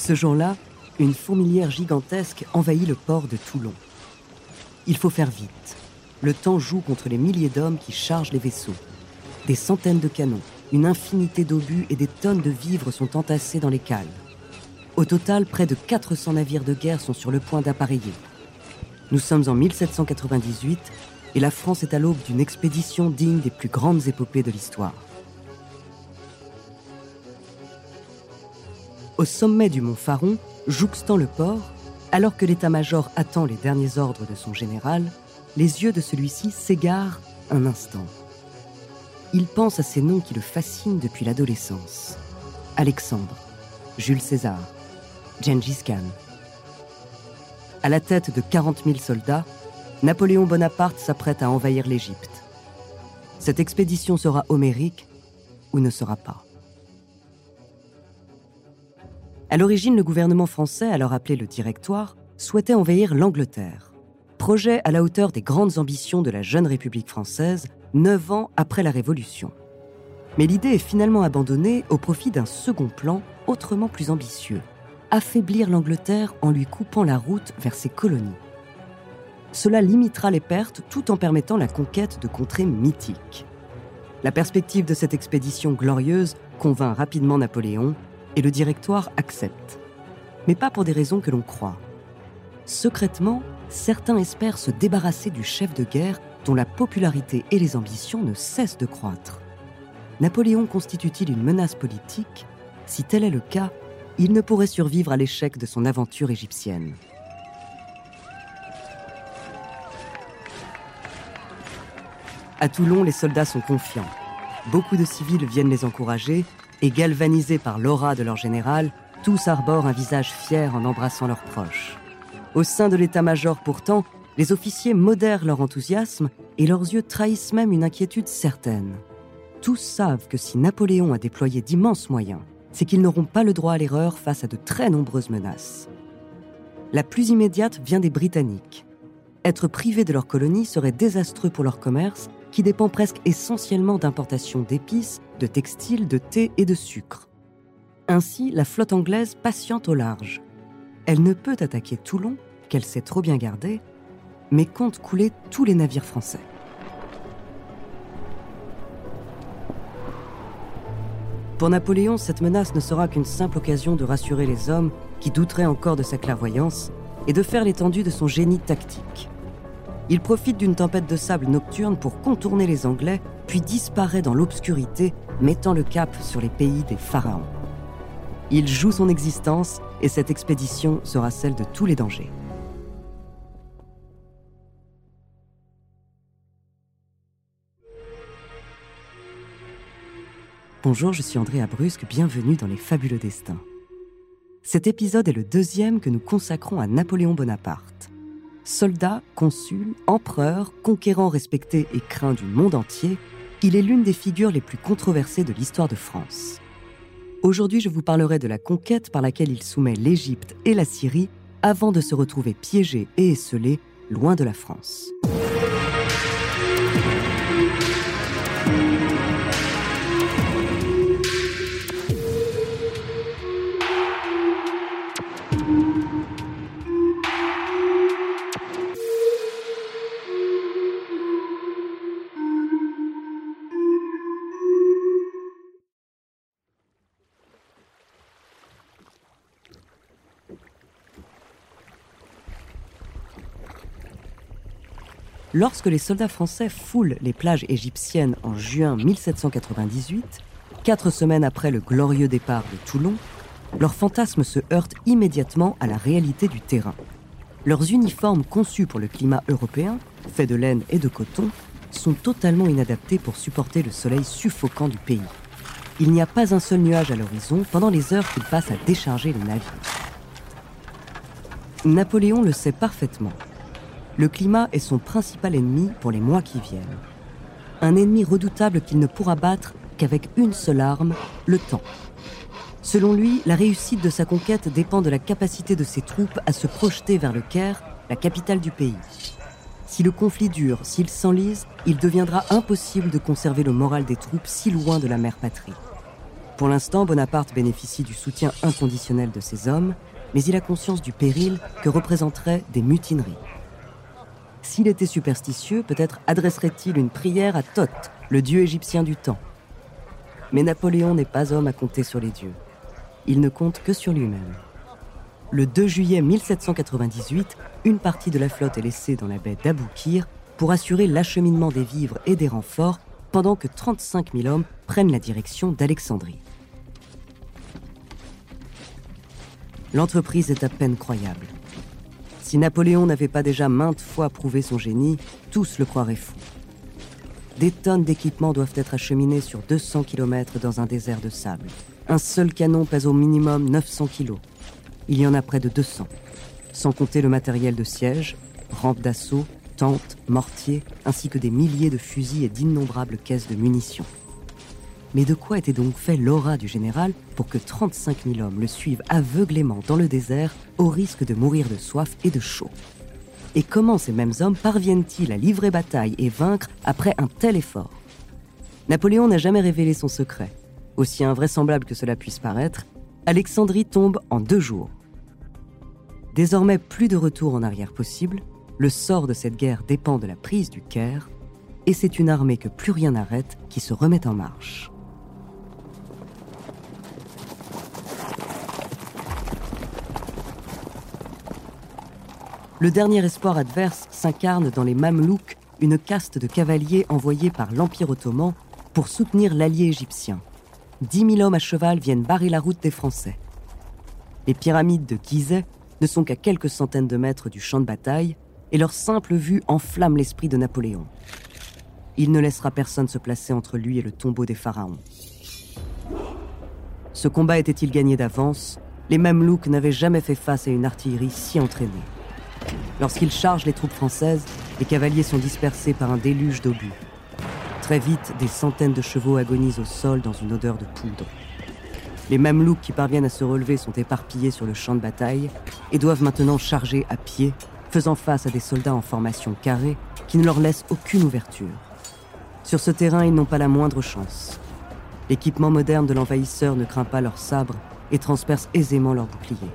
Ce jour-là, une fourmilière gigantesque envahit le port de Toulon. Il faut faire vite. Le temps joue contre les milliers d'hommes qui chargent les vaisseaux. Des centaines de canons, une infinité d'obus et des tonnes de vivres sont entassés dans les cales. Au total, près de 400 navires de guerre sont sur le point d'appareiller. Nous sommes en 1798 et la France est à l'aube d'une expédition digne des plus grandes épopées de l'histoire. Au sommet du mont Faron, jouxtant le port, alors que l'état-major attend les derniers ordres de son général, les yeux de celui-ci s'égarent un instant. Il pense à ces noms qui le fascinent depuis l'adolescence. Alexandre, Jules César, Gengis Khan. À la tête de 40 000 soldats, Napoléon Bonaparte s'apprête à envahir l'Égypte. Cette expédition sera homérique ou ne sera pas. À l'origine, le gouvernement français, alors appelé le Directoire, souhaitait envahir l'Angleterre. Projet à la hauteur des grandes ambitions de la jeune République française, neuf ans après la Révolution. Mais l'idée est finalement abandonnée au profit d'un second plan autrement plus ambitieux, affaiblir l'Angleterre en lui coupant la route vers ses colonies. Cela limitera les pertes tout en permettant la conquête de contrées mythiques. La perspective de cette expédition glorieuse convainc rapidement Napoléon et le directoire accepte. Mais pas pour des raisons que l'on croit. Secrètement, certains espèrent se débarrasser du chef de guerre dont la popularité et les ambitions ne cessent de croître. Napoléon constitue-t-il une menace politique? Si tel est le cas, il ne pourrait survivre à l'échec de son aventure égyptienne. À Toulon, les soldats sont confiants. Beaucoup de civils viennent les encourager et galvanisés par l'aura de leur général, tous arborent un visage fier en embrassant leurs proches. Au sein de l'état-major, pourtant, les officiers modèrent leur enthousiasme et leurs yeux trahissent même une inquiétude certaine. Tous savent que si Napoléon a déployé d'immenses moyens, c'est qu'ils n'auront pas le droit à l'erreur face à de très nombreuses menaces. La plus immédiate vient des Britanniques. Être privés de leur colonie serait désastreux pour leur commerce, qui dépend presque essentiellement d'importations d'épices, de textiles, de thé et de sucre. Ainsi, la flotte anglaise patiente au large. Elle ne peut attaquer Toulon, qu'elle sait trop bien garder, mais compte couler tous les navires français. Pour Napoléon, cette menace ne sera qu'une simple occasion de rassurer les hommes qui douteraient encore de sa clairvoyance et de faire l'étendue de son génie tactique. Il profite d'une tempête de sable nocturne pour contourner les Anglais, puis disparaît dans l'obscurité, mettant le cap sur les pays des pharaons. Il joue son existence et cette expédition sera celle de tous les dangers. Bonjour, je suis André Abrusque, bienvenue dans Les Fabuleux Destins. Cet épisode est le deuxième que nous consacrons à Napoléon Bonaparte. Soldat, consul, empereur, conquérant respecté et craint du monde entier, il est l'une des figures les plus controversées de l'histoire de France. Aujourd'hui, je vous parlerai de la conquête par laquelle il soumet l'Égypte et la Syrie avant de se retrouver piégé et esselé loin de la France. Lorsque les soldats français foulent les plages égyptiennes en juin 1798, quatre semaines après le glorieux départ de Toulon, leurs fantasmes se heurtent immédiatement à la réalité du terrain. Leurs uniformes conçus pour le climat européen, faits de laine et de coton, sont totalement inadaptés pour supporter le soleil suffocant du pays. Il n'y a pas un seul nuage à l'horizon pendant les heures qu'ils passent à décharger les navires. Napoléon le sait parfaitement le climat est son principal ennemi pour les mois qui viennent. Un ennemi redoutable qu'il ne pourra battre qu'avec une seule arme, le temps. Selon lui, la réussite de sa conquête dépend de la capacité de ses troupes à se projeter vers le Caire, la capitale du pays. Si le conflit dure, s'il s'enlise, il deviendra impossible de conserver le moral des troupes si loin de la mère patrie. Pour l'instant, Bonaparte bénéficie du soutien inconditionnel de ses hommes, mais il a conscience du péril que représenteraient des mutineries. S'il était superstitieux, peut-être adresserait-il une prière à Thoth, le dieu égyptien du temps. Mais Napoléon n'est pas homme à compter sur les dieux. Il ne compte que sur lui-même. Le 2 juillet 1798, une partie de la flotte est laissée dans la baie d'Aboukir pour assurer l'acheminement des vivres et des renforts pendant que 35 000 hommes prennent la direction d'Alexandrie. L'entreprise est à peine croyable. Si Napoléon n'avait pas déjà maintes fois prouvé son génie, tous le croiraient fou. Des tonnes d'équipements doivent être acheminés sur 200 km dans un désert de sable. Un seul canon pèse au minimum 900 kg. Il y en a près de 200, sans compter le matériel de siège, rampes d'assaut, tentes, mortiers, ainsi que des milliers de fusils et d'innombrables caisses de munitions. Mais de quoi était donc fait l'aura du général pour que 35 000 hommes le suivent aveuglément dans le désert au risque de mourir de soif et de chaud? Et comment ces mêmes hommes parviennent-ils à livrer bataille et vaincre après un tel effort? Napoléon n'a jamais révélé son secret. Aussi invraisemblable que cela puisse paraître, Alexandrie tombe en deux jours. Désormais plus de retour en arrière possible, le sort de cette guerre dépend de la prise du Caire, et c'est une armée que plus rien n'arrête qui se remet en marche. Le dernier espoir adverse s'incarne dans les Mamelouks, une caste de cavaliers envoyés par l'Empire ottoman pour soutenir l'allié égyptien. Dix mille hommes à cheval viennent barrer la route des Français. Les pyramides de Gizeh ne sont qu'à quelques centaines de mètres du champ de bataille, et leur simple vue enflamme l'esprit de Napoléon. Il ne laissera personne se placer entre lui et le tombeau des pharaons. Ce combat était-il gagné d'avance? Les Mamelouks n'avaient jamais fait face à une artillerie si entraînée. Lorsqu'ils chargent les troupes françaises, les cavaliers sont dispersés par un déluge d'obus. Très vite, des centaines de chevaux agonisent au sol dans une odeur de poudre. Les Mamelouks qui parviennent à se relever sont éparpillés sur le champ de bataille et doivent maintenant charger à pied, faisant face à des soldats en formation carrée qui ne leur laissent aucune ouverture. Sur ce terrain, ils n'ont pas la moindre chance. L'équipement moderne de l'envahisseur ne craint pas leurs sabres et transperce aisément leurs boucliers.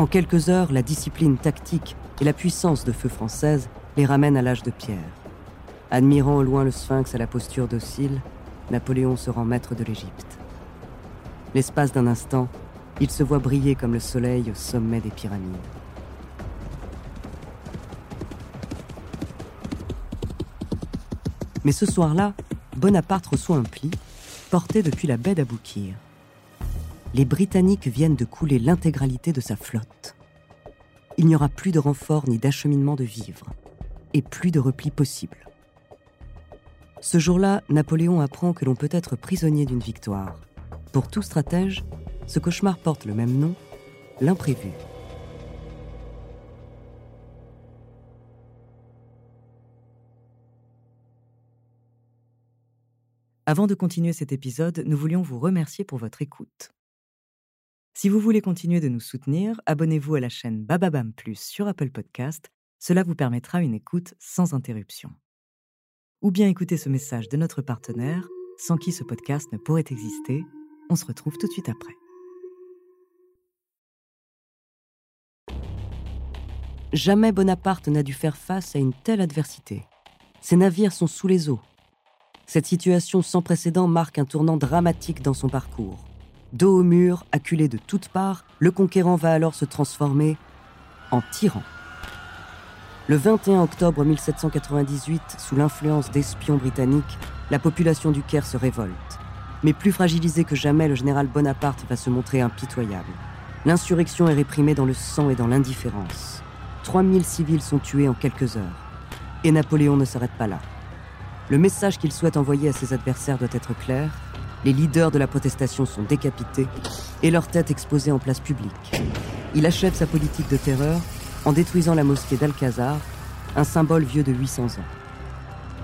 En quelques heures, la discipline tactique et la puissance de feu française les ramènent à l'âge de pierre. Admirant au loin le sphinx à la posture docile, Napoléon se rend maître de l'Égypte. L'espace d'un instant, il se voit briller comme le soleil au sommet des pyramides. Mais ce soir-là, Bonaparte reçoit un pli porté depuis la baie d'Aboukir les Britanniques viennent de couler l'intégralité de sa flotte. Il n'y aura plus de renfort ni d'acheminement de vivres, et plus de repli possible. Ce jour-là, Napoléon apprend que l'on peut être prisonnier d'une victoire. Pour tout stratège, ce cauchemar porte le même nom, l'imprévu. Avant de continuer cet épisode, nous voulions vous remercier pour votre écoute. Si vous voulez continuer de nous soutenir, abonnez-vous à la chaîne Bababam Plus sur Apple Podcast. Cela vous permettra une écoute sans interruption. Ou bien écoutez ce message de notre partenaire, sans qui ce podcast ne pourrait exister. On se retrouve tout de suite après. Jamais Bonaparte n'a dû faire face à une telle adversité. Ses navires sont sous les eaux. Cette situation sans précédent marque un tournant dramatique dans son parcours. Dos au mur, acculé de toutes parts, le conquérant va alors se transformer en tyran. Le 21 octobre 1798, sous l'influence d'espions britanniques, la population du Caire se révolte. Mais plus fragilisé que jamais, le général Bonaparte va se montrer impitoyable. L'insurrection est réprimée dans le sang et dans l'indifférence. 3000 civils sont tués en quelques heures. Et Napoléon ne s'arrête pas là. Le message qu'il souhaite envoyer à ses adversaires doit être clair les leaders de la protestation sont décapités et leurs têtes exposées en place publique. Il achève sa politique de terreur en détruisant la mosquée d'Alcazar, un symbole vieux de 800 ans.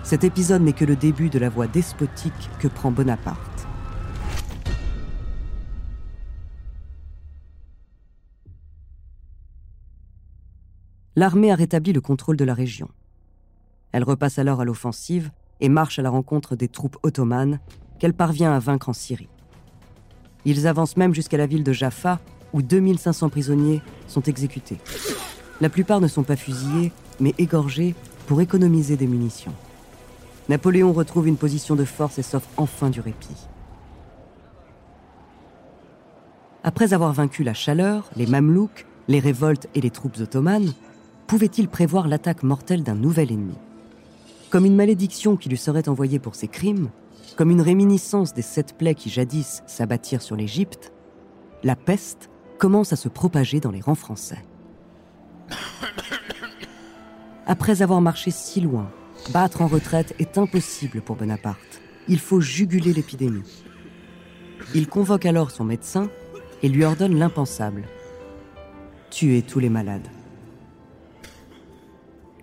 Cet épisode n'est que le début de la voie despotique que prend Bonaparte. L'armée a rétabli le contrôle de la région. Elle repasse alors à l'offensive et marche à la rencontre des troupes ottomanes qu'elle parvient à vaincre en Syrie. Ils avancent même jusqu'à la ville de Jaffa, où 2500 prisonniers sont exécutés. La plupart ne sont pas fusillés, mais égorgés pour économiser des munitions. Napoléon retrouve une position de force et s'offre enfin du répit. Après avoir vaincu la chaleur, les Mamelouks, les révoltes et les troupes ottomanes, pouvait-il prévoir l'attaque mortelle d'un nouvel ennemi? Comme une malédiction qui lui serait envoyée pour ses crimes, comme une réminiscence des sept plaies qui jadis s'abattirent sur l'Égypte, la peste commence à se propager dans les rangs français. Après avoir marché si loin, battre en retraite est impossible pour Bonaparte. Il faut juguler l'épidémie. Il convoque alors son médecin et lui ordonne l'impensable. Tuer tous les malades.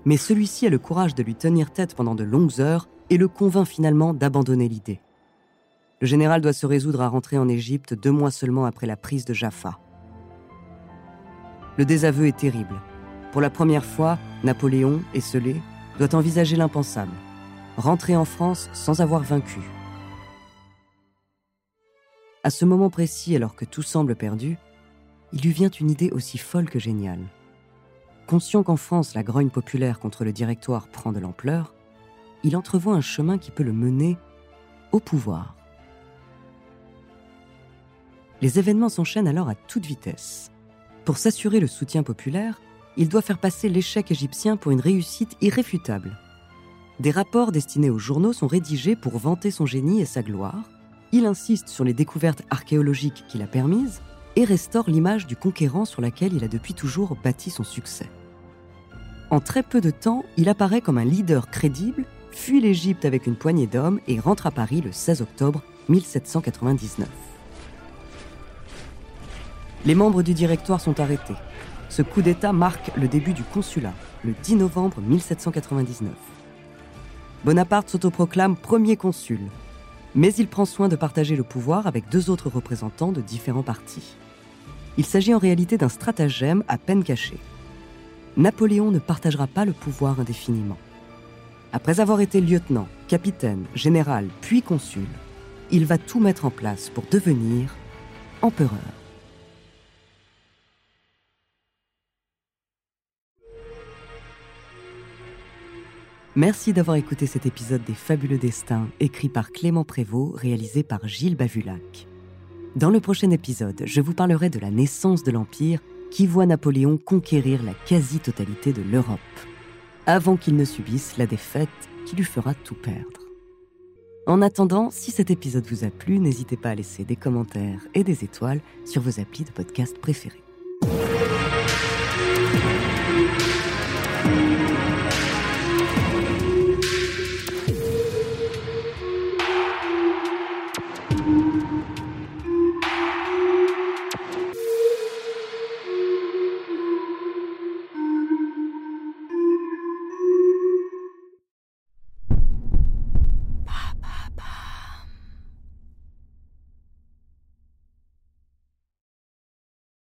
Mais celui-ci a le courage de lui tenir tête pendant de longues heures et le convainc finalement d'abandonner l'idée. Le général doit se résoudre à rentrer en Égypte deux mois seulement après la prise de Jaffa. Le désaveu est terrible. Pour la première fois, Napoléon, esselé, doit envisager l'impensable. Rentrer en France sans avoir vaincu. À ce moment précis, alors que tout semble perdu, il lui vient une idée aussi folle que géniale. Conscient qu'en France, la grogne populaire contre le directoire prend de l'ampleur, il entrevoit un chemin qui peut le mener au pouvoir. Les événements s'enchaînent alors à toute vitesse. Pour s'assurer le soutien populaire, il doit faire passer l'échec égyptien pour une réussite irréfutable. Des rapports destinés aux journaux sont rédigés pour vanter son génie et sa gloire. Il insiste sur les découvertes archéologiques qu'il a permises et restaure l'image du conquérant sur laquelle il a depuis toujours bâti son succès. En très peu de temps, il apparaît comme un leader crédible, fuit l'Égypte avec une poignée d'hommes et rentre à Paris le 16 octobre 1799. Les membres du directoire sont arrêtés. Ce coup d'État marque le début du consulat, le 10 novembre 1799. Bonaparte s'autoproclame premier consul, mais il prend soin de partager le pouvoir avec deux autres représentants de différents partis. Il s'agit en réalité d'un stratagème à peine caché. Napoléon ne partagera pas le pouvoir indéfiniment. Après avoir été lieutenant, capitaine, général, puis consul, il va tout mettre en place pour devenir empereur. Merci d'avoir écouté cet épisode des Fabuleux Destins, écrit par Clément Prévost, réalisé par Gilles Bavulac. Dans le prochain épisode, je vous parlerai de la naissance de l'Empire qui voit Napoléon conquérir la quasi-totalité de l'Europe, avant qu'il ne subisse la défaite qui lui fera tout perdre. En attendant, si cet épisode vous a plu, n'hésitez pas à laisser des commentaires et des étoiles sur vos applis de podcast préférés.